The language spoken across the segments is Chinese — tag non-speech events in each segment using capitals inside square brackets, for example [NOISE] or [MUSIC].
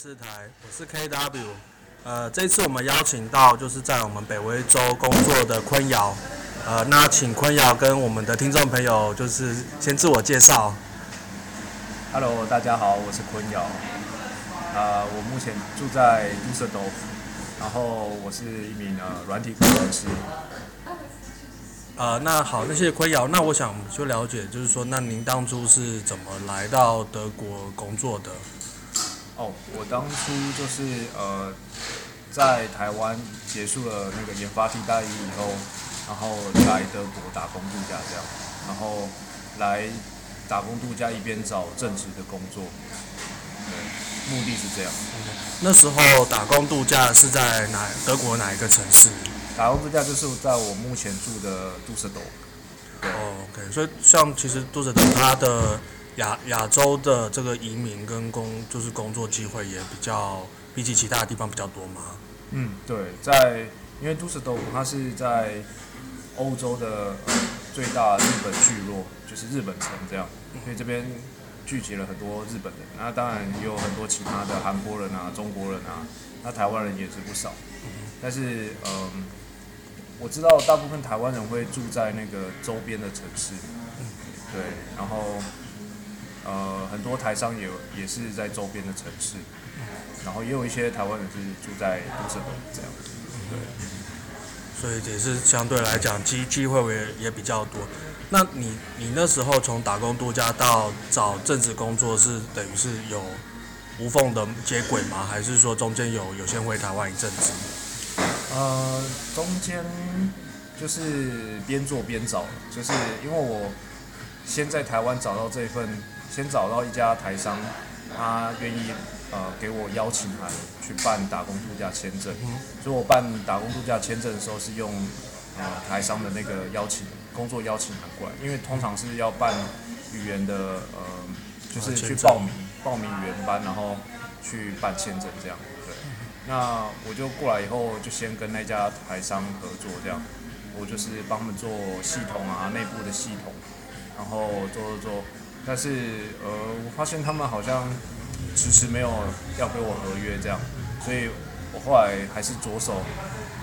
视台，我是 KW。呃，这次我们邀请到就是在我们北威州工作的坤瑶。呃，那请坤瑶跟我们的听众朋友就是先自我介绍。Hello，大家好，我是坤瑶。呃，我目前住在杜塞多夫，然后我是一名呃软体工程师。呃，那好，那谢谢坤瑶。那我想就了解，就是说，那您当初是怎么来到德国工作的？哦，我当初就是呃，在台湾结束了那个研发替代役以后，然后来德国打工度假这样，然后来打工度假一边找正职的工作，对，目的是这样。那时候打工度假是在哪？德国哪一个城市？打工度假就是在我目前住的杜塞多。哦，OK，所以像其实杜塞多它的亚亚洲的这个移民跟工就是工作机会也比较比起其他的地方比较多嘛。嗯，对，在因为都市豆腐它是在欧洲的最大日本聚落，就是日本城这样，所以这边聚集了很多日本人，那当然也有很多其他的韩国人啊、中国人啊，那台湾人也是不少，但是嗯。我知道大部分台湾人会住在那个周边的城市，对，然后呃很多台商也也是在周边的城市，然后也有一些台湾人是住在杜塞多这样子，对，所以也是相对来讲机机会也也比较多。那你你那时候从打工度假到找正职工作是等于是有无缝的接轨吗？还是说中间有有先回台湾一阵子？呃，中间就是边做边找，就是因为我先在台湾找到这份，先找到一家台商，他愿意呃给我邀请函去办打工度假签证，所以我办打工度假签证的时候是用呃台商的那个邀请工作邀请函过来，因为通常是要办语言的呃，就是去报名报名语言班，然后去办签证这样。对那我就过来以后，就先跟那家台商合作，这样，我就是帮他们做系统啊，内部的系统，然后做做做，但是呃，我发现他们好像迟迟没有要给我合约这样，所以我后来还是着手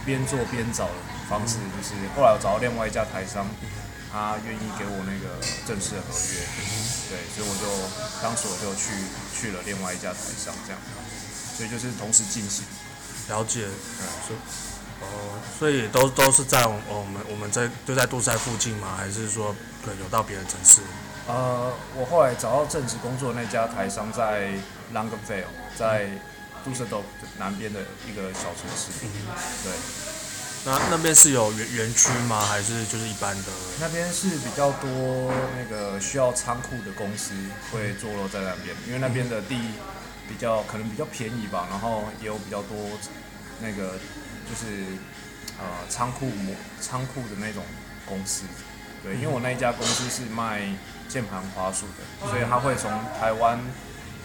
边做边找的方式，就是后来我找到另外一家台商，他愿意给我那个正式的合约，对，所以我就当时我就去去了另外一家台商这样。所以就是同时进行，了解，嗯，所以，哦，所以都都是在我们我们我们在就在杜塞附近吗？还是说可能有到别的城市？呃，我后来找到正职工作的那家台商在 Langenfeld，在杜塞多南边的一个小城市。嗯，对。那那边是有园园区吗？还是就是一般的？那边是比较多那个需要仓库的公司会坐落在那边，因为那边的地。比较可能比较便宜吧，然后也有比较多那个就是呃仓库模仓库的那种公司，对，因为我那一家公司是卖键盘滑鼠的，所以他会从台湾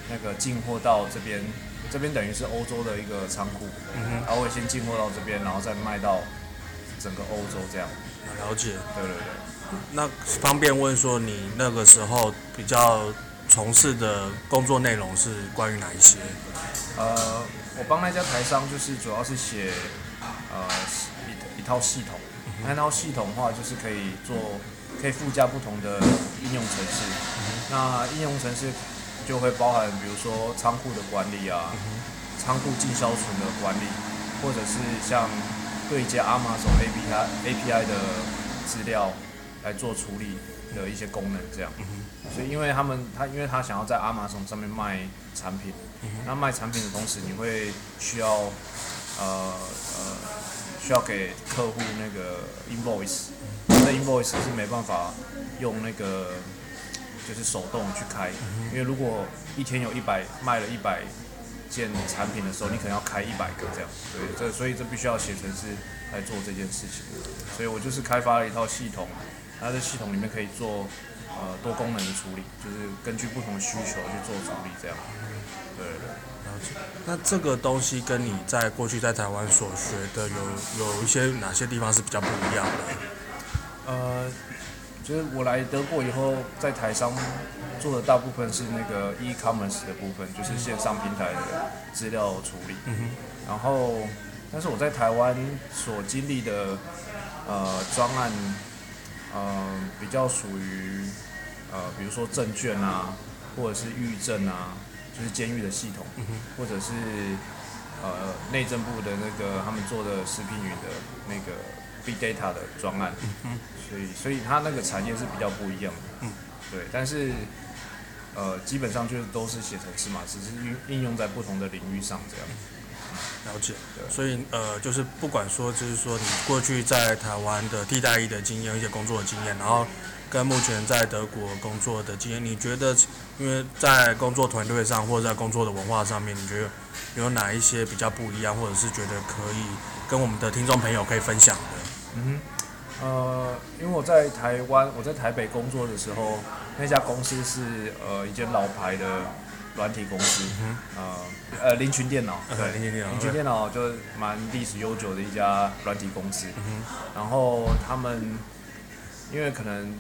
那个进货到这边，这边等于是欧洲的一个仓库，嗯哼，他会先进货到这边，然后再卖到整个欧洲这样。了解，对对对。那方便问说你那个时候比较。从事的工作内容是关于哪一些？呃，我帮那家台商就是主要是写呃一一套系统，那套系统的话就是可以做可以附加不同的应用程式。那应用程式就会包含比如说仓库的管理啊，仓库进销存的管理，或者是像对接 Amazon API API 的资料来做处理的一些功能这样。所以，因为他们他因为他想要在 Amazon 上面卖产品，那卖产品的同时，你会需要呃呃需要给客户那个 invoice，那 invoice 是没办法用那个就是手动去开，因为如果一天有一百卖了一百件产品的时候，你可能要开一百个这样，对，这所以这必须要写程式来做这件事情，所以我就是开发了一套系统，它的系统里面可以做。呃，多功能的处理，就是根据不同的需求去做处理，这样。对对。那这个东西跟你在过去在台湾所学的有有一些哪些地方是比较不一样的？呃，就是我来德国以后，在台商做的大部分是那个 e-commerce 的部分，就是线上平台的资料处理。然后，但是我在台湾所经历的呃专案，呃比较属于呃比如说证券啊，或者是狱政啊，就是监狱的系统，或者是呃内政部的那个他们做的食品云的那个。Big Data 的专案，嗯，所以所以它那个产业是比较不一样的，嗯，对，但是呃基本上就是都是写程式嘛，只是应应用在不同的领域上这样。了解，对，所以呃就是不管说就是说你过去在台湾的替代役的经验，一些工作的经验，然后跟目前在德国工作的经验，你觉得因为在工作团队上或者在工作的文化上面，你觉得有哪一些比较不一样，或者是觉得可以跟我们的听众朋友可以分享的？嗯哼，呃，因为我在台湾，我在台北工作的时候，那家公司是呃一间老牌的软体公司，嗯、呃呃林群电脑，对，林群电脑，林群电脑就蛮历史悠久的一家软体公司，嗯，然后他们因为可能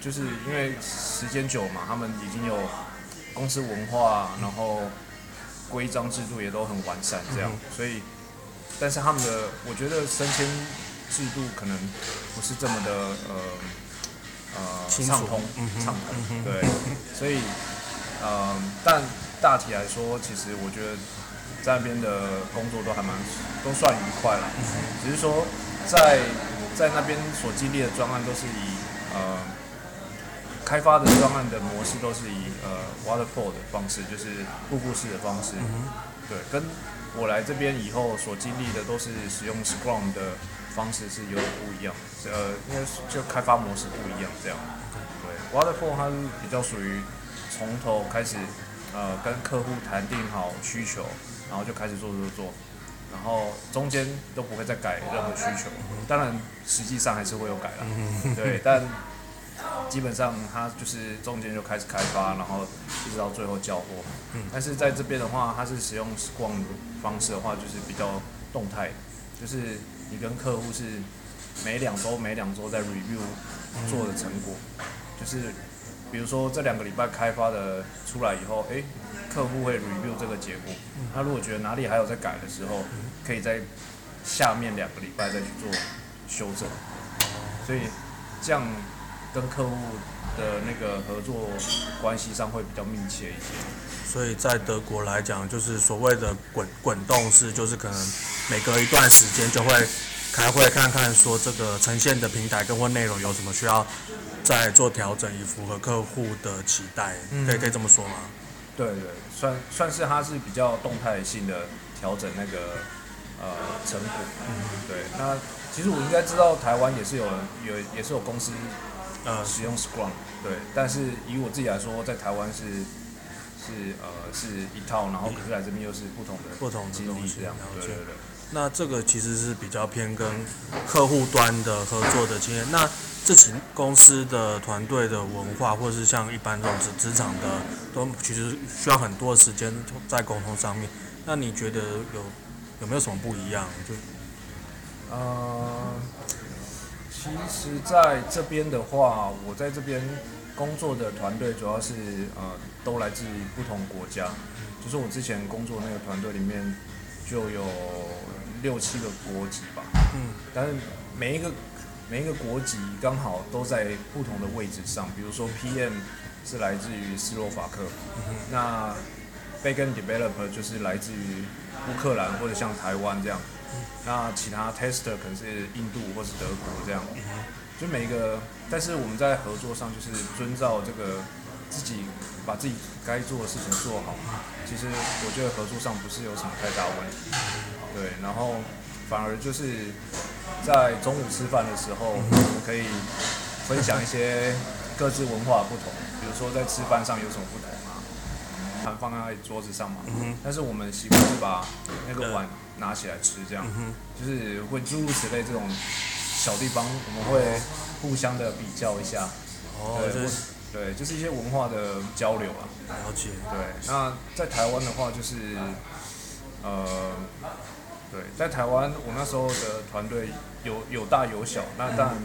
就是因为时间久嘛，他们已经有公司文化，然后规章制度也都很完善，这样，嗯，所以，但是他们的我觉得升迁。制度可能不是这么的呃呃畅通，畅通，嗯，对，所以呃，但大体来说，其实我觉得在那边的工作都还蛮都算愉快了，嗯，只是说在在那边所经历的专案都是以呃开发的专案的模式都是以呃 waterfall 的方式，就是瀑布式的方式，嗯，对，跟我来这边以后所经历的都是使用 Scrum 的。方式是有点不一样，呃，因为就开发模式不一样，这样。对，Waterfall 它是比较属于从头开始，呃，跟客户谈定好需求，然后就开始做做做，然后中间都不会再改任何需求。当然，实际上还是会有改啦，对，[LAUGHS] 但基本上它就是中间就开始开发，然后一直到最后交货。但是在这边的话，它是使用 Scrum 方式的话，就是比较动态，就是。你跟客户是每两周每两周在 review 做的成果，就是比如说这两个礼拜开发的出来以后，诶，客户会 review 这个结果，他如果觉得哪里还有在改的时候，可以在下面两个礼拜再去做修正，所以这样跟客户的那个合作关系上会比较密切一些。所以在德国来讲，就是所谓的滚滚动式，就是可能每隔一段时间就会开会看看，说这个呈现的平台跟或内容有什么需要再做调整，以符合客户的期待。可以可以这么说吗？对对，算算是它是比较动态性的调整那个呃成果。嗯，对。那其实我应该知道台湾也是有有也是有公司呃使用 Scrum，对。但是以我自己来说，在台湾是。是呃是一套，然后可是来这边又是不同的不同的东西，这样对对对。那这个其实是比较偏跟客户端的合作的经验。那这起公司的团队的文化，或者是像一般这种职职场的，都其实需要很多时间在沟通上面。那你觉得有有没有什么不一样？就呃，其实在这边的话，我在这边。工作的团队主要是呃都来自于不同国家，就是我之前工作那个团队里面就有六七个国籍吧，嗯，但是每一个每一个国籍刚好都在不同的位置上，比如说 PM 是来自于斯洛伐克，嗯、那 Backend Developer 就是来自于乌克兰或者像台湾这样，嗯，那其他 Tester 可能是印度或是德国这样。嗯就每一个，但是我们在合作上就是遵照这个自己把自己该做的事情做好。其实我觉得合作上不是有什么太大问题，对。然后反而就是在中午吃饭的时候，我们可以分享一些各自文化的不同，比如说在吃饭上有什么不同啊，盘放在桌子上嘛。但是我们习惯是把那个碗拿起来吃，这样，就是会诸如此类这种。小地方我们会互相的比较一下，哦，对，就是、对，就是一些文化的交流啊。了解。对，那在台湾的话就是，呃，对，在台湾我那时候的团队有有大有小，那当然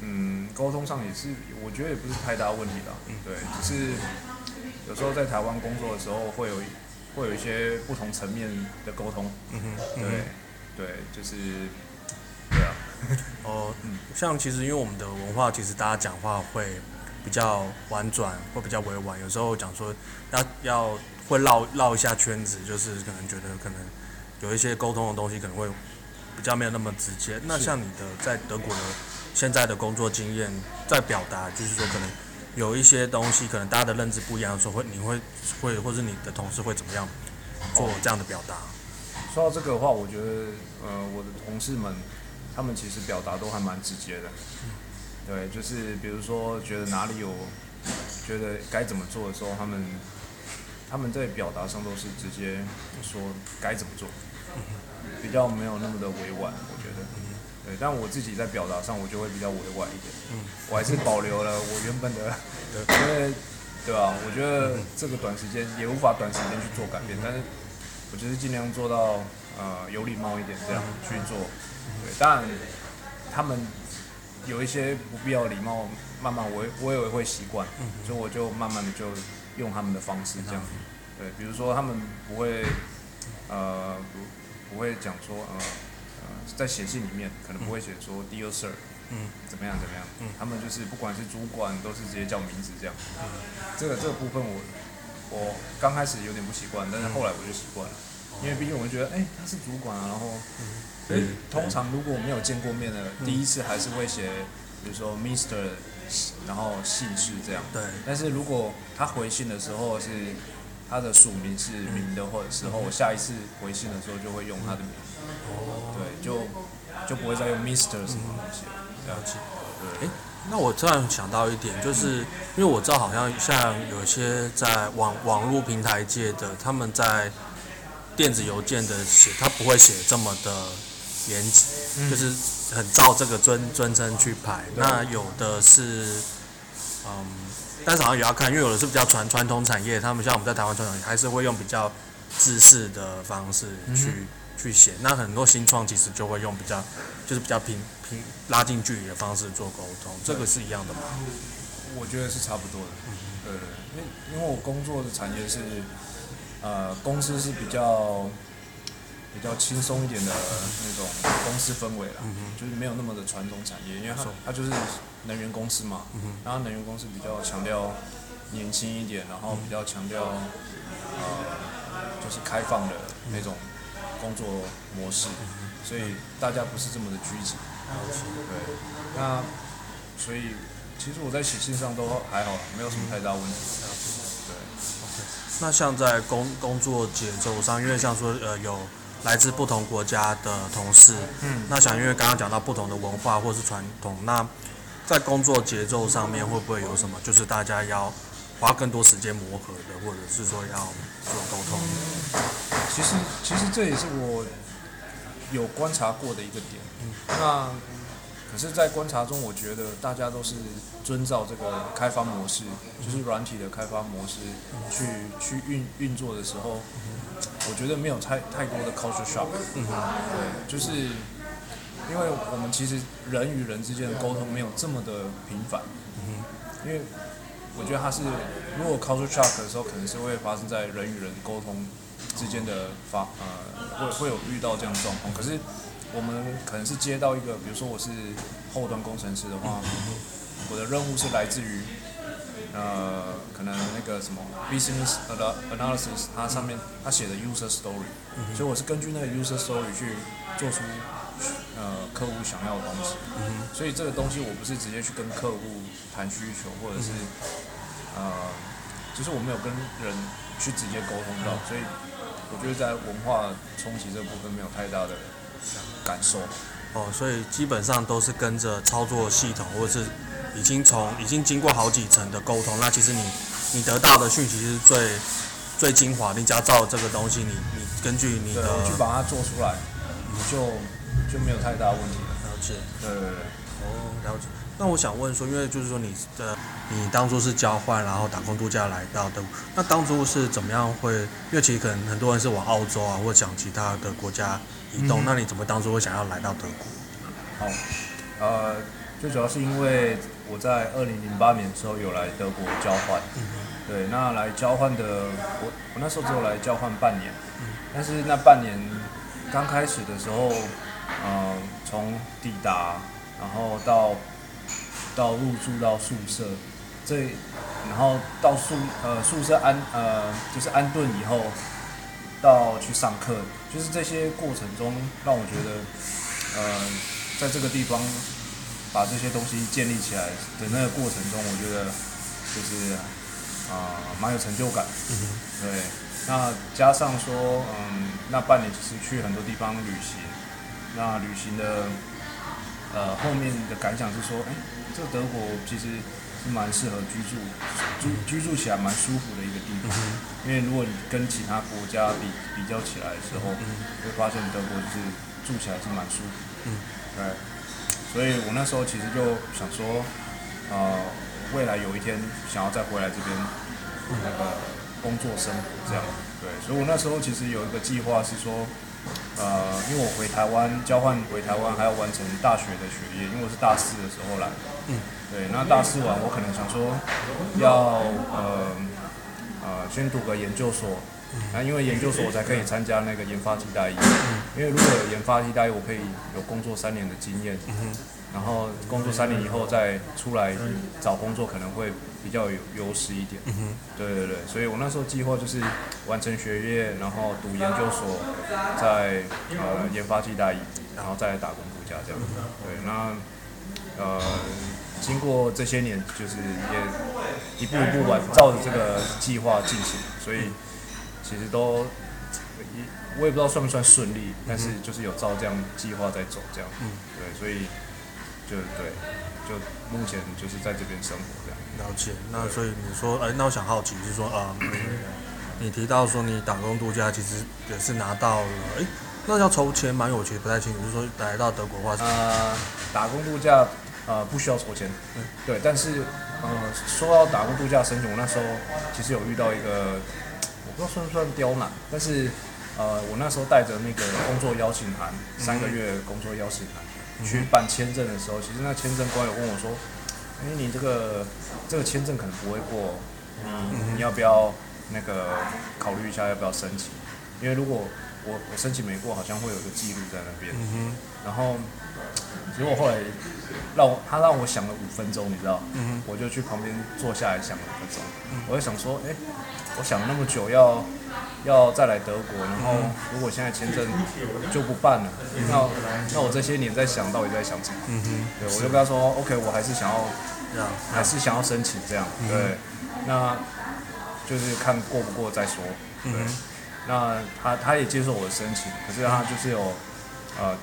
嗯，沟通上也是，我觉得也不是太大问题啦。嗯，对，只是有时候在台湾工作的时候，会有会有一些不同层面的沟通。嗯哼，对，对，就是。[LAUGHS] 哦，嗯，像其实因为我们的文化，其实大家讲话会比较婉转，会比较委婉，有时候讲说要要会绕绕一下圈子，就是可能觉得可能有一些沟通的东西可能会比较没有那么直接。那像你的在德国的现在的工作经验，在表达就是说可能有一些东西，可能大家的认知不一样的时候，会你会会或者你的同事会怎么样做这样的表达？说到这个的话，我觉得呃，我的同事们他们其实表达都还蛮直接的。对，就是比如说觉得哪里有觉得该怎么做的时候，他们他们在表达上都是直接说该怎么做，比较没有那么的委婉，我觉得。对，但我自己在表达上，我就会比较委婉一点。我还是保留了我原本的，因为对吧？我觉得这个短时间也无法短时间去做改变，但是我就是尽量做到呃有礼貌一点这样去做。对，当然他们。有一些不必要礼貌，慢慢我我也会习惯，所以我就慢慢的就用他们的方式这样，对，比如说他们不会，呃不不会讲说呃呃在写信里面可能不会写说 Dear Sir，嗯，怎么样怎么样，嗯，他们就是不管是主管都是直接叫名字这样，这个这个部分我我刚开始有点不习惯，但是后来我就习惯了，因为毕竟我们觉得哎他是主管啊，然后。所以通常如果没有见过面的，第一次还是会写，比如说 Mister，然后姓氏这样。对。但是如果他回信的时候是他的署名是名的，或者时候我下一次回信的时候就会用他的名。哦。对，就就不会再用 Mister 什么东西了。了解。对。诶，那我突然想到一点，就是因为我知道好像像有些在网网络平台界的，他们在电子邮件的写，他不会写这么的。严谨，就是很照这个尊尊称去排。那有的是，嗯，但是好像也要看，因为有的是比较传传统产业，他们像我们在台湾传统，还是会用比较制式的方式去、嗯、去写。那很多新创其实就会用比较，就是比较平平拉近距离的方式做沟通。这个是一样的吗？我觉得是差不多的。对对，因为因为我工作的产业是，呃，公司是比较。比较轻松一点的那种公司氛围啦，就是没有那么的传统产业，因为它它就是能源公司嘛，然后能源公司比较强调年轻一点，然后比较强调呃就是开放的那种工作模式，所以大家不是这么的拘谨，对，那所以其实我在写信上都还好，没有什么太大问题，对。那像在工工作节奏上，因为像说呃有。来自不同国家的同事，嗯，那想因为刚刚讲到不同的文化或是传统，那在工作节奏上面会不会有什么？就是大家要花更多时间磨合的，或者是说要做沟通。其实，其实这也是我有观察过的一个点。嗯，那可是，在观察中，我觉得大家都是遵照这个开发模式，就是软体的开发模式去去运运作的时候。我觉得没有太太多的 culture shock，嗯哼，对，就是因为我们其实人与人之间的沟通没有这么的频繁，嗯哼，因为我觉得它是如果 culture shock 的时候，可能是会发生在人与人沟通之间的发呃会会有遇到这样的状况，可是我们可能是接到一个，比如说我是后端工程师的话，我的任务是来自于。呃，可能那个什么 business analysis，它上面它写的 user story，嗯，所以我是根据那个 user story 去做出呃客户想要的东西，嗯，所以这个东西我不是直接去跟客户谈需求，或者是、嗯、呃，就是我没有跟人去直接沟通到，所以我觉得在文化冲击这部分没有太大的感受。哦，所以基本上都是跟着操作系统或者是。已经从已经经过好几层的沟通，那其实你你得到的讯息是最最精华。你只要照这个东西，你你根据你的去把它做出来，你就就没有太大问题了。了解。对对对。哦，了解。那我想问说，因为就是说你的你当初是交换，然后打工度假来到的，那当初是怎么样会？因为其实可能很多人是往澳洲啊，或者讲其他的国家移动，嗯、那你怎么当初会想要来到德国？好，呃。最主要是因为我在二零零八年的时候有来德国交换，嗯、对，那来交换的我我那时候只有来交换半年，嗯、但是那半年刚开始的时候，嗯、呃，从抵达然后到到入住到宿舍，这然后到宿呃宿舍安呃就是安顿以后，到去上课，就是这些过程中让我觉得，呃，在这个地方。把这些东西建立起来的那个过程中，我觉得就是啊，蛮、有成就感。对，那加上说，嗯，那半年其实去很多地方旅行，那旅行的呃后面的感想是说，哎，这个德国其实是蛮适合居住，居居住起来蛮舒服的一个地方。因为如果你跟其他国家比比较起来的时候，会发现德国就是住起来是蛮舒服。嗯。对。所以我那时候其实就想说，呃，未来有一天想要再回来这边那个工作生活这样，对。所以我那时候其实有一个计划是说，呃，因为我回台湾交换回台湾还要完成大学的学业，因为我是大四的时候来，嗯，对。那大四完我可能想说要呃呃先读个研究所。那、啊、因为研究所我才可以参加那个研发替代役，因为如果有研发替代役，我可以有工作三年的经验，然后工作三年以后再出来找工作可能会比较有优势一点。对对对，所以我那时候计划就是完成学业，然后读研究所，再呃研发替代役，然后再来打工度假这样。对，那呃经过这些年，就是也一步一步完照着这个计划进行，所以。其实都，我也不知道算不算顺利，但是就是有照这样计划在走，这样，嗯，对，所以就对，就目前就是在这边生活这样。了解，那所以你说，哎，那我想好奇就是说，啊、嗯，你提到说你打工度假，其实也是拿到了，哎，那要筹钱吗？我其实不太清楚，就是说来到德国的话是，呃，打工度假，呃，不需要筹钱，嗯，对，但是，呃，说到打工度假申请，我那时候其实有遇到一个。我不知道算不算刁难，但是，呃，我那时候带着那个工作邀请函，三个月工作邀请函、嗯、去办签证的时候，其实那签证官有问我说：“哎、欸，你这个这个签证可能不会过，你，你要不要那个考虑一下要不要申请？因为如果我我申请没过，好像会有一个记录在那边。嗯、然后，结果后来让我他让我想了五分钟，你知道？嗯、我就去旁边坐下来想了五分钟，嗯、我就想说，哎、欸。我想了那么久要要再来德国，然后如果现在签证就不办了，那那我这些年在想到底在想什么？嗯哼，对，我就跟他说，OK，我还是想要，还是想要申请这样，对，那就是看过不过再说，对，那他他也接受我的申请，可是他就是有呃。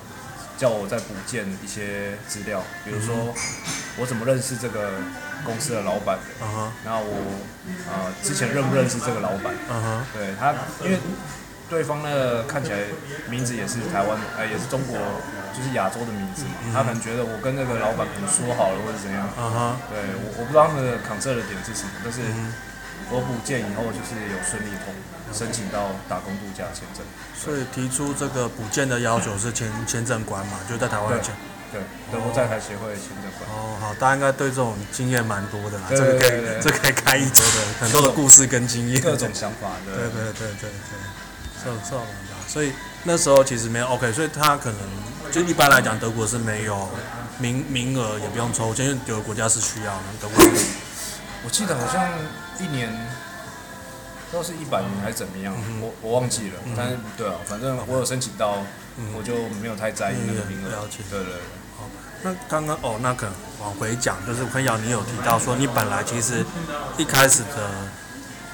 叫我再补件一些资料，比如说我怎么认识这个公司的老板。的，然后我呃之前认不认识这个老板，嗯哼对他，因为对方呢看起来名字也是台湾，呃也是中国，就是亚洲的名字嘛，他可能觉得我跟那个老板可能说好了或者怎样，嗯哼对我我不知道他们的 concern 的点是什么，但是。我补件以后就是有顺利通申请到打工度假签证，所以提出这个补件的要求是签签证官嘛，就在台湾签。对，德国在台协会签证官。哦，好，大家应该对这种经验蛮多的啦，这个可以，这可以开一集的，很多的故事跟经验，各种想法。对对对对对，这这种的，所以那时候其实没有 OK，所以他可能就一般来讲，德国是没有名名额，也不用抽签，因为有的国家是需要的，德国。我记得好像一年都是一百名还是怎么样，嗯、我我忘记了。嗯、但是对啊，反正我有申请到，嗯、我就没有太在意那个名额。了解。对对对。好，那刚刚哦，那个往回讲，就是坤尧，你有提到说你本来其实一开始的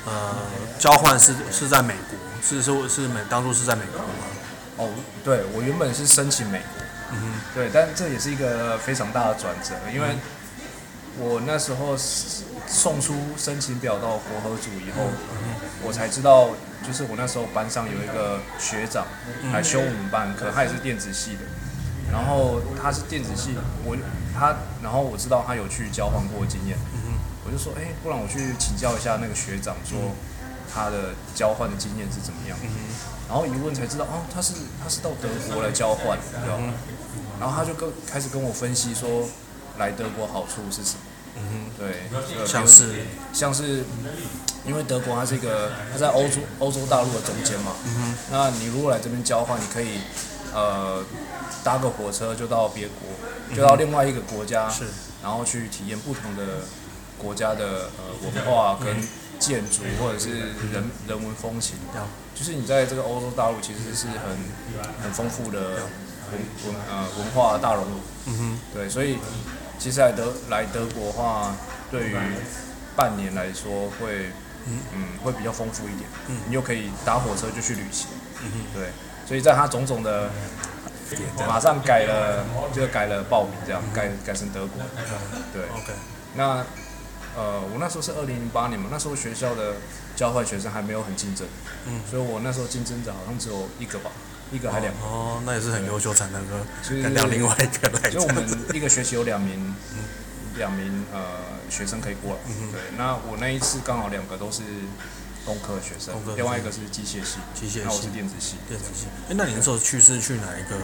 呃交换是是在美国，是是是美当初是在美国吗？哦，对，我原本是申请美国，嗯哼，对，但这也是一个非常大的转折，因为。我那时候送出申请表到国合组以后，我才知道，就是我那时候班上有一个学长来修我们班课，他也是电子系的，然后他是电子系，我他，然后我知道他有去交换过经验，我就说，哎，不然我去请教一下那个学长，说他的交换的经验是怎么样，然后一问才知道，哦，他是他是到德国来交换，然后他就跟开始跟我分析说。来德国好处是什么？嗯哼，对，像是。像是，因为德国它是一个它在欧洲欧洲大陆的中间嘛，嗯哼，那你如果来这边交换，你可以呃搭个火车就到别国，就到另外一个国家，是，然后去体验不同的国家的呃文化跟建筑或者是人人文风情，就是你在这个欧洲大陆其实是很很丰富的文文呃文化大熔炉，嗯哼，对，所以。其实来德来德国的话，对于半年来说会，嗯，嗯会比较丰富一点。嗯，你又可以搭火车就去旅行。嗯哼，对，所以在它种种的，马上改了，就改了报名这样，改改成德国。对，OK。那，呃，我那时候是二零零八年嘛，那时候学校的交换学生还没有很竞争。嗯，所以我那时候竞争者好像只有一个吧。一个还两个哦，那也是很优秀才能够跟另外一个来。就我们一个学期有两名，两名呃学生可以过来。对，那我那一次刚好两个都是工科的学生，另外一个是机械系，机械系，那我是电子系，电子系。哎，那你那时候去是去哪一个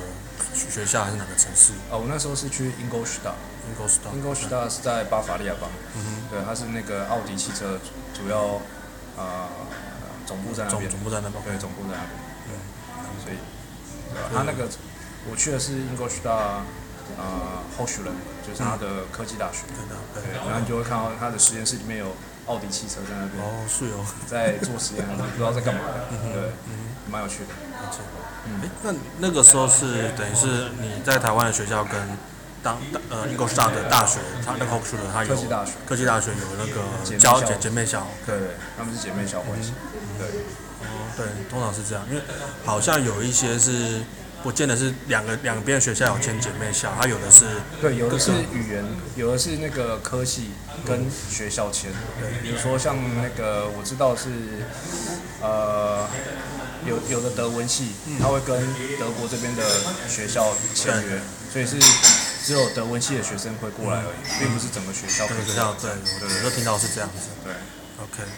学校还是哪个城市？哦，我那时候是去 Ingolstadt，Ingolstadt，Ingolstadt 是在巴伐利亚邦。嗯哼，对，它是那个奥迪汽车主要呃总部在那边，总部在那边，对，总部在那边。对，所以。他那个，我去的是英国师大，呃，Hochschule，就是他的科技大学。对，然后你就会看到他的实验室里面有奥迪汽车在那边。哦，是哦。[LAUGHS] 在做实验，[LAUGHS] 不知道在干嘛。对，蛮有趣的。嗯。哎，那那个时候是等于是你在台湾的学校跟当呃英国师大的大学，他那个 Hochschule 他有科技大学，科技大学有那个交姐姐妹校。对，他们是姐妹校关系。对。哦对，通常是这样，因为好像有一些是不见得是两个两边的学校有签姐妹校，它有的是对，有的是语言，有的是那个科系跟学校签。对，比如说像那个我知道是呃有有的德文系，他会跟德国这边的学校签约，所以是只有德文系的学生会过来而已，并不是整个学校。对，学校对，我有时候听到是这样子。对，OK，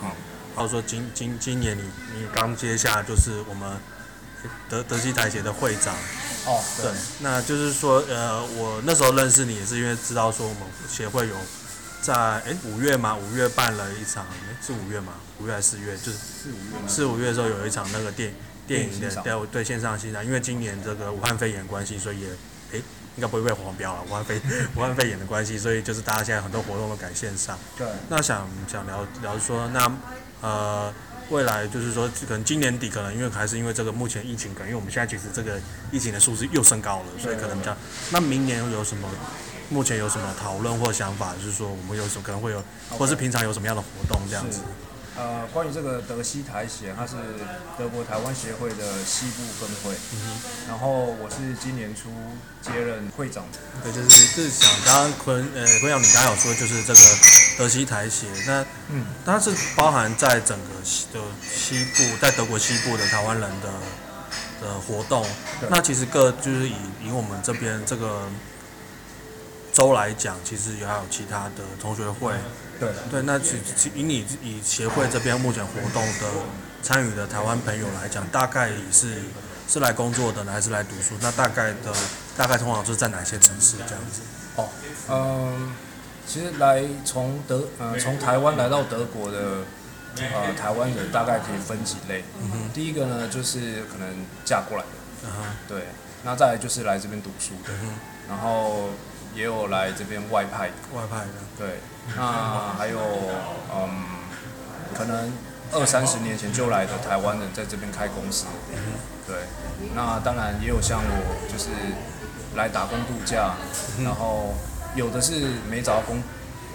好。然后说今今今年你你刚接下就是我们德德西台协的会长哦，对，那就是说呃我那时候认识你也是因为知道说我们协会有在哎五月嘛五月办了一场诶是五月嘛五月还是四月？就是四五月四五月的时候有一场那个电电影的对对线上欣赏，因为今年这个武汉肺炎关系，所以也哎应该不会被黄标了武汉肺武汉肺炎的关系，所以就是大家现在很多活动都改线上。对，那想想聊聊说那。呃，未来就是说，可能今年底可能因为还是因为这个目前疫情，可能因为我们现在其实这个疫情的数字又升高了，所以可能这样。那明年有什么？目前有什么讨论或想法？就是说我们有什么可能会有，或是平常有什么样的活动这样子？呃，关于这个德西台协，它是德国台湾协会的西部分会。然后我是今年初接任会长。对，就是就是想刚刚坤呃坤阳你刚刚有说就是这个德西台协，那嗯，它是包含在整个西的西部，在德国西部的台湾人的的活动。那其实各就是以以我们这边这个州来讲，其实也还有其他的同学会。对对，那其其以你以协会这边目前活动的参与的台湾朋友来讲，大概是是来工作的呢，还是来读书？那大概的大概通常是在哪些城市这样子？哦，嗯，其实来从德呃从台湾来到德国的呃台湾人大概可以分几类。嗯哼。第一个呢，就是可能嫁过来的。嗯哼。对，那再来就是来这边读书的。嗯哼。然后也有来这边外派的。外派的。对。[LAUGHS] 那还有，嗯，可能二三十年前就来的台湾人在这边开公司，对。那当然也有像我，就是来打工度假，然后有的是没找到工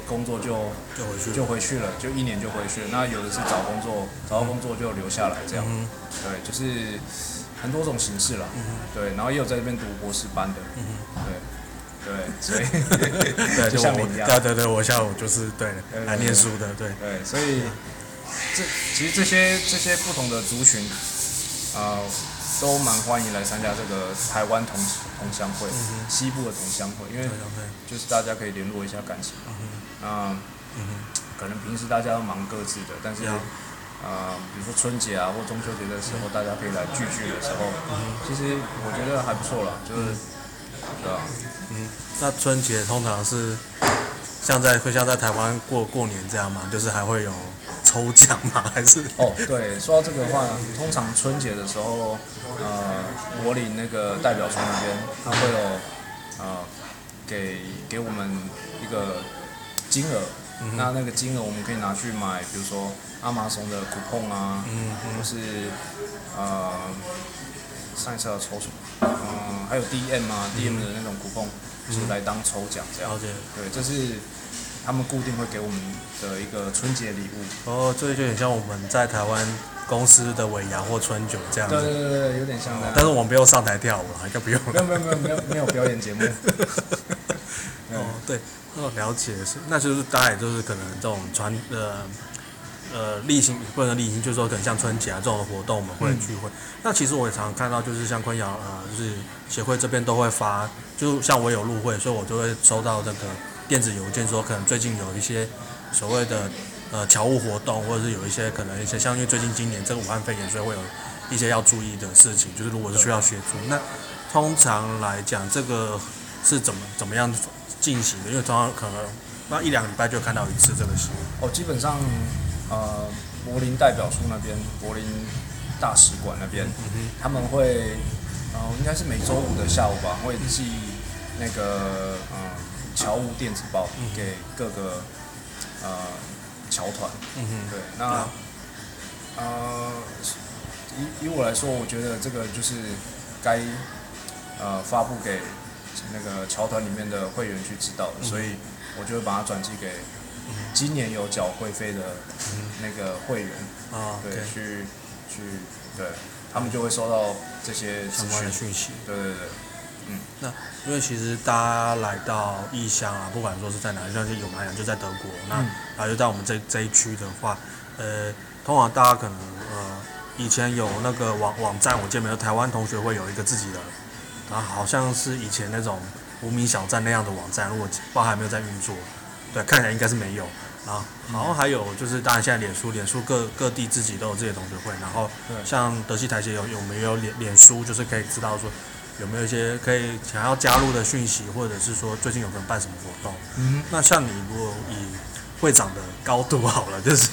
工作就就回去就回去了，就一年就回去了。那有的是找工作找到工作就留下来这样，对，就是很多种形式了，对。然后也有在这边读博士班的，对。对，所以 [LAUGHS] 对，就像你一样，对对对，我下午就是对来念书的，对。对，所以这其实这些这些不同的族群，呃，都蛮欢迎来参加这个台湾同同乡会，西部的同乡会，因为就是大家可以联络一下感情。嗯，可能平时大家都忙各自的，但是呃，比如说春节啊或中秋节的时候，大家可以来聚聚的时候，其实我觉得还不错了，就是。呃，对啊。嗯，那春节通常是像在会像在台湾过过年这样吗？就是还会有抽奖吗？还是？哦，对，说到这个的话，通常春节的时候，呃，柏林那个代表处那边，他会有呃给给我们一个金额。嗯、那那个金额我们可以拿去买，比如说阿玛松的 coupon 啊，嗯嗯、或是呃上一次要抽什么，嗯、呃，还有 DM 啊、嗯、DM 的那种 coupon，就是来当抽奖这样。嗯、对，这是他们固定会给我们的一个春节礼物。哦，这就有点像我们在台湾公司的尾牙或春酒这样子。对对对对，有点像那样。但是我们不用上台跳舞，应该不用。没有没有没有没有没有表演节目。[LAUGHS] 哦，对。哦，了解是，那就是大概也就是可能这种传呃呃例行不能例行，就是说可能像春节啊这种活动我们会聚会。嗯、那其实我也常常看到，就是像昆阳呃，就是协会这边都会发，就像我有入会，所以我就会收到这个电子邮件，说可能最近有一些所谓的呃侨务活动，或者是有一些可能一些像因为最近今年这个武汉肺炎，所以会有一些要注意的事情，就是如果是需要协助，那通常来讲这个是怎么怎么样？进行的，因为通常可能那一两礼拜就看到一次这个新闻。哦，基本上，呃，柏林代表处那边，柏林大使馆那边，嗯、他们会，呃，应该是每周五的下午吧，会寄那个呃侨务电子报给各个呃侨团。嗯哼，对，那、嗯、呃，以以我来说，我觉得这个就是该呃发布给。那个侨团里面的会员去知道的，嗯、所以我就会把它转寄给今年有缴会费的那个会员啊，对，去去，对，他们就会收到这些相关的讯息。对对对，嗯，那因为其实大家来到异乡啊，不管说是在哪，像是有来讲就在德国，那然后就在我们这这一区的话，呃，通常大家可能呃以前有那个网网站，我见没有，台湾同学会有一个自己的。啊，好像是以前那种无名小站那样的网站，如果包还没有在运作，对，看起来应该是没有。啊，然后还有就是，当然现在脸书，脸书各各地自己都有自己的同学会，然后像德系台协有有没有脸脸书，就是可以知道说有没有一些可以想要加入的讯息，或者是说最近有没有办什么活动。嗯，那像你如果以会长的高度好了，就是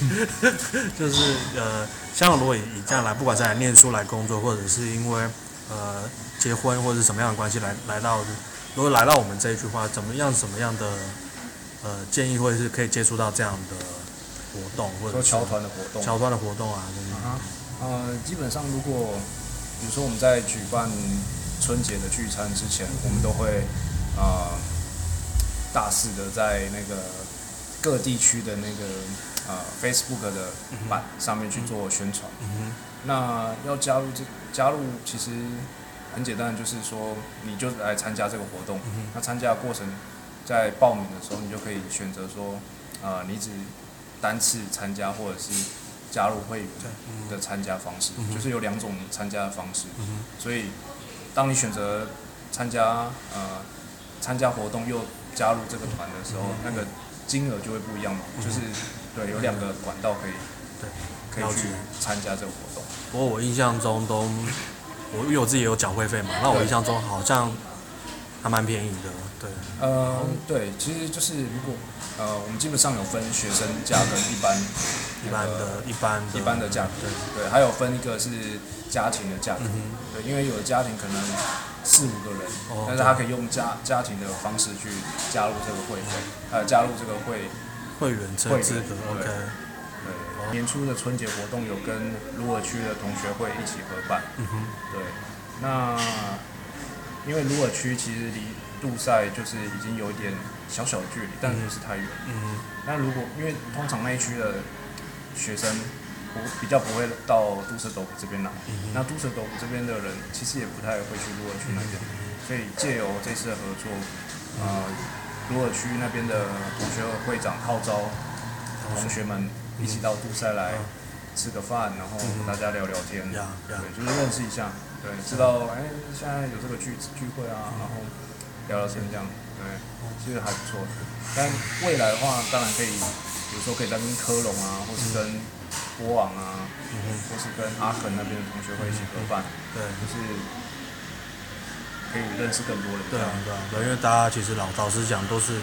[LAUGHS] 就是呃，像如果以以这样来，不管是来念书来工作，或者是因为呃。结婚或者是什么样的关系来来到，如果来到我们这一句话，怎么样什么样的呃建议，或者是可以接触到这样的活动，或者说侨团的活动，侨团的活动啊，呃，基本上如果比如说我们在举办春节的聚餐之前，我们都会啊、呃、大肆的在那个各地区的那个啊、呃、Facebook 的版上面去做宣传。那要加入这加入其实。很简单，就是说，你就来参加这个活动。嗯、那参加的过程，在报名的时候，你就可以选择说，啊、呃，你只单次参加，或者是加入会员的参加方式，就是有两种参加的方式。所以，当你选择参加呃参加活动又加入这个团的时候，那个金额就会不一样。嘛、就是对，有两个管道可以对可以去参加这个活动。不过我印象中都。我因为我自己也有缴会费嘛，那我印象中好像还蛮便宜的，对。呃，对，其实就是如果呃，我们基本上有分学生价跟一般一般的、一般一般的价格，对。对，还有分一个是家庭的价格，对，因为有的家庭可能四五个人，但是他可以用家家庭的方式去加入这个会费，呃，加入这个会会员资格，OK。年初的春节活动有跟鲁尔区的同学会一起合办，嗯、哼。对，那因为鲁尔区其实离杜塞就是已经有一点小小的距离，但是不是太远。嗯，那如果因为通常那一区的学生不比较不会到杜塞斗普这边来，嗯、那杜塞斗普这边的人其实也不太会去鲁尔区那边，嗯、所以借由这次的合作，呃，鲁尔区那边的同学会会长号召同学们。一起到杜塞来吃个饭，然后大家聊聊天，对，就是认识一下，对，知道哎，现在有这个聚聚会啊，然后聊聊天这样，对，其实还不错。但未来的话，当然可以，比如说可以在跟科隆啊，或是跟波昂啊，或是跟阿肯那边的同学会一起合办，对，就是可可以认识更多人。对啊，对啊，对，因为大家其实老老实讲都是，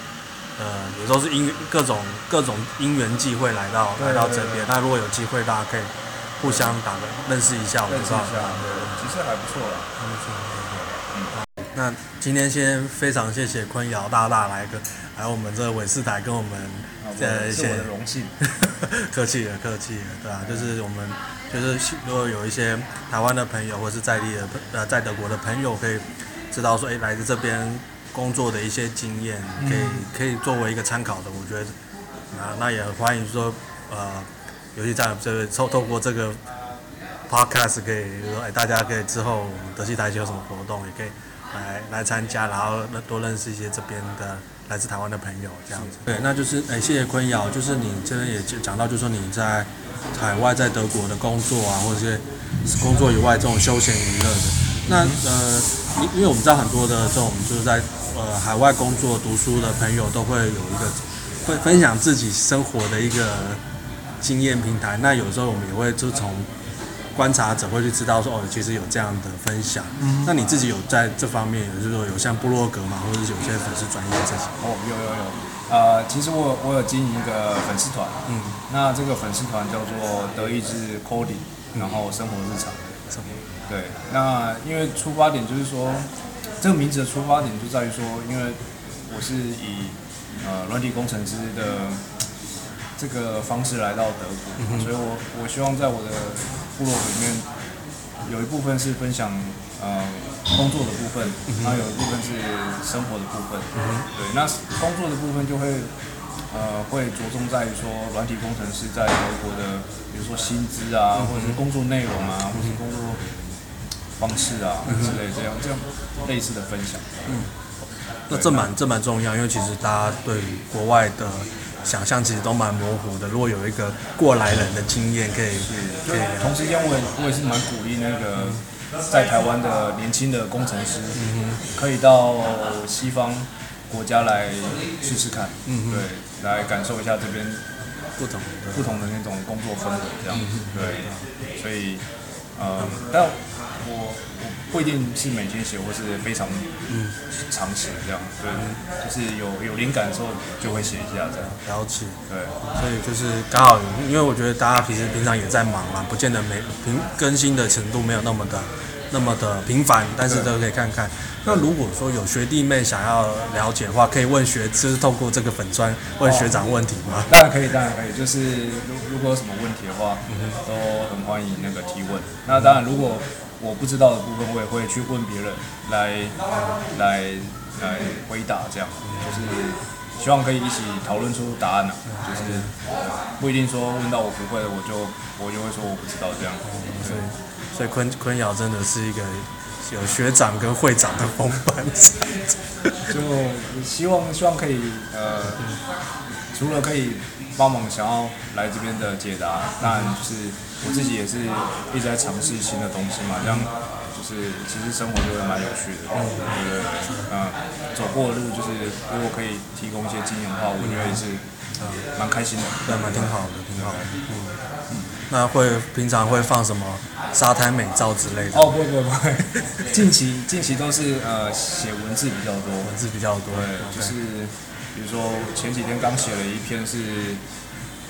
呃，也都是因各种各种因缘际会来到来到这边。那如果有机会，大家可以互相打个认识一下，我知道。认识一下，对，其实还不错啦。不错，不错。嗯，那今天先非常谢谢坤尧大大来跟来我们这个韦世台跟我们呃，是我的荣幸。[LAUGHS] 客气了，客气了，对啊，就是我们。就是如果有一些台湾的朋友，或是在地的呃在德国的朋友，可以知道说，哎，来自这边工作的一些经验，可以可以作为一个参考的。我觉得啊，那也欢迎说，呃，尤其在这个透透过这个 podcast，可以说，哎，大家可以之后德系台有什么活动，也可以来来参加，然后多认识一些这边的来自台湾的朋友，这样子。对，那就是哎，谢谢坤尧，就是你这边也讲到，就说你在。海外在德国的工作啊，或者是工作以外这种休闲娱乐的，那呃，因因为我们知道很多的这种就是在呃海外工作读书的朋友都会有一个会分享自己生活的一个经验平台。那有时候我们也会就从观察者会去知道说哦，其实有这样的分享。嗯。那你自己有在这方面，有就是说有像部落格嘛，或者是有些粉丝专业这些？哦，有有有。呃，其实我我有经营一个粉丝团，嗯，那这个粉丝团叫做德意志 Coding，然后生活日常，对，那因为出发点就是说，这个名字的出发点就在于说，因为我是以呃软体工程师的这个方式来到德国，嗯、所以我我希望在我的部落里面有一部分是分享呃。工作的部分，然后有一部分是生活的部分。嗯、对，那工作的部分就会，呃，会着重在于说，软体工程师在德国的，比如说薪资啊，嗯、或者是工作内容啊，嗯、或者是工作方式啊、嗯、之类这样这样类似的分享。嗯，那这蛮这蛮重要，因为其实大家对国外的想象其实都蛮模糊的。如果有一个过来人的经验，可以可以。同时间，我也我也是蛮鼓励那个。在台湾的年轻的工程师，可以到西方国家来试试看，对，来感受一下这边不同不同的那种工作氛围，这样，对，所以，呃，但我我不一定是每天写，或是非常嗯常写这样，对，就是有有灵感的时候就会写一下这样。了解，对，所以就是刚好，因为我觉得大家平时平常也在忙嘛，不见得每平更新的程度没有那么的。那么的频繁，但是都可以看看。那如果说有学弟妹想要了解的话，可以问学，就是透过这个粉砖问学长问题吗？当然可以，当然可以。就是如如果有什么问题的话，都很欢迎那个提问。那当然，如果我不知道的部分，我也会去问别人来来来回答，这样就是希望可以一起讨论出答案呢、啊。就是不一定说问到我不会的，我就我就会说我不知道这样。所以。所以坤坤瑶真的是一个有学长跟会长的风范，[LAUGHS] 就希望希望可以呃，除了可以帮忙想要来这边的解答，当然就是我自己也是一直在尝试新的东西嘛，这样就是其实生活就会蛮有趣的，对对对，嗯，走过的路就是如果可以提供一些经验的话，我觉得也是蛮开心的，对，蛮挺好的，挺好的，嗯。那会平常会放什么沙滩美照之类的？哦，不会不会不会，近期近期都是呃写文字比较多，文字比较多。对，就是比如说前几天刚写了一篇是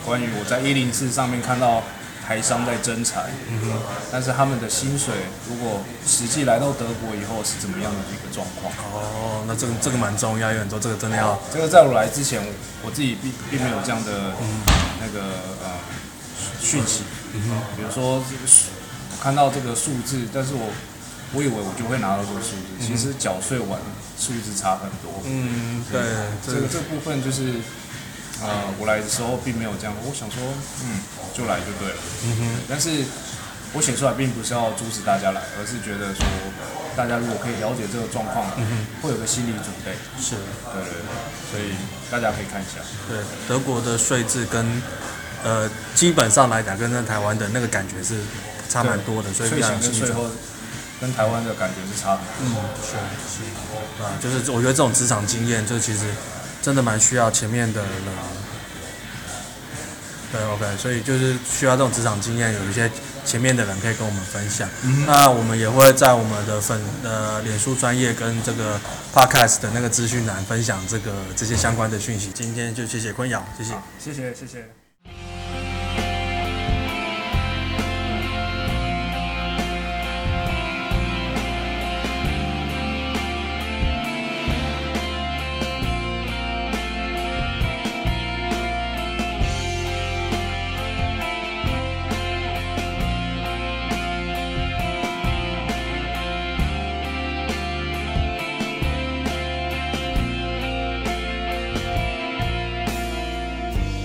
关于我在一零四上面看到台商在征才，嗯哼，但是他们的薪水如果实际来到德国以后是怎么样的一个状况？哦，那这个这个蛮重要，有很多这个真的要这个在我来之前，我自己并并没有这样的那个呃。讯息，比如说这个数，我看到这个数字，但是我我以为我就会拿到这个数字，其实缴税完数字差很多。嗯，对，这个这部分就是，呃，我来的时候并没有这样，我想说，嗯，就来就对了。嗯哼，但是我写出来并不是要阻止大家来，而是觉得说，大家如果可以了解这个状况，嗯哼，会有个心理准备。是，对对对，所以大家可以看一下。对，德国的税制跟。呃，基本上来讲，跟在台湾的那个感觉是差蛮多的，所以比较清楚。跟台湾的感觉是差的。嗯，是是，啊，就是我觉得这种职场经验，就其实真的蛮需要前面的人。对，OK，所以就是需要这种职场经验，有一些前面的人可以跟我们分享。嗯、那我们也会在我们的粉呃脸书专业跟这个 podcast 的那个资讯栏分享这个这些相关的讯息。今天就谢谢坤瑶，谢谢，谢谢，谢谢。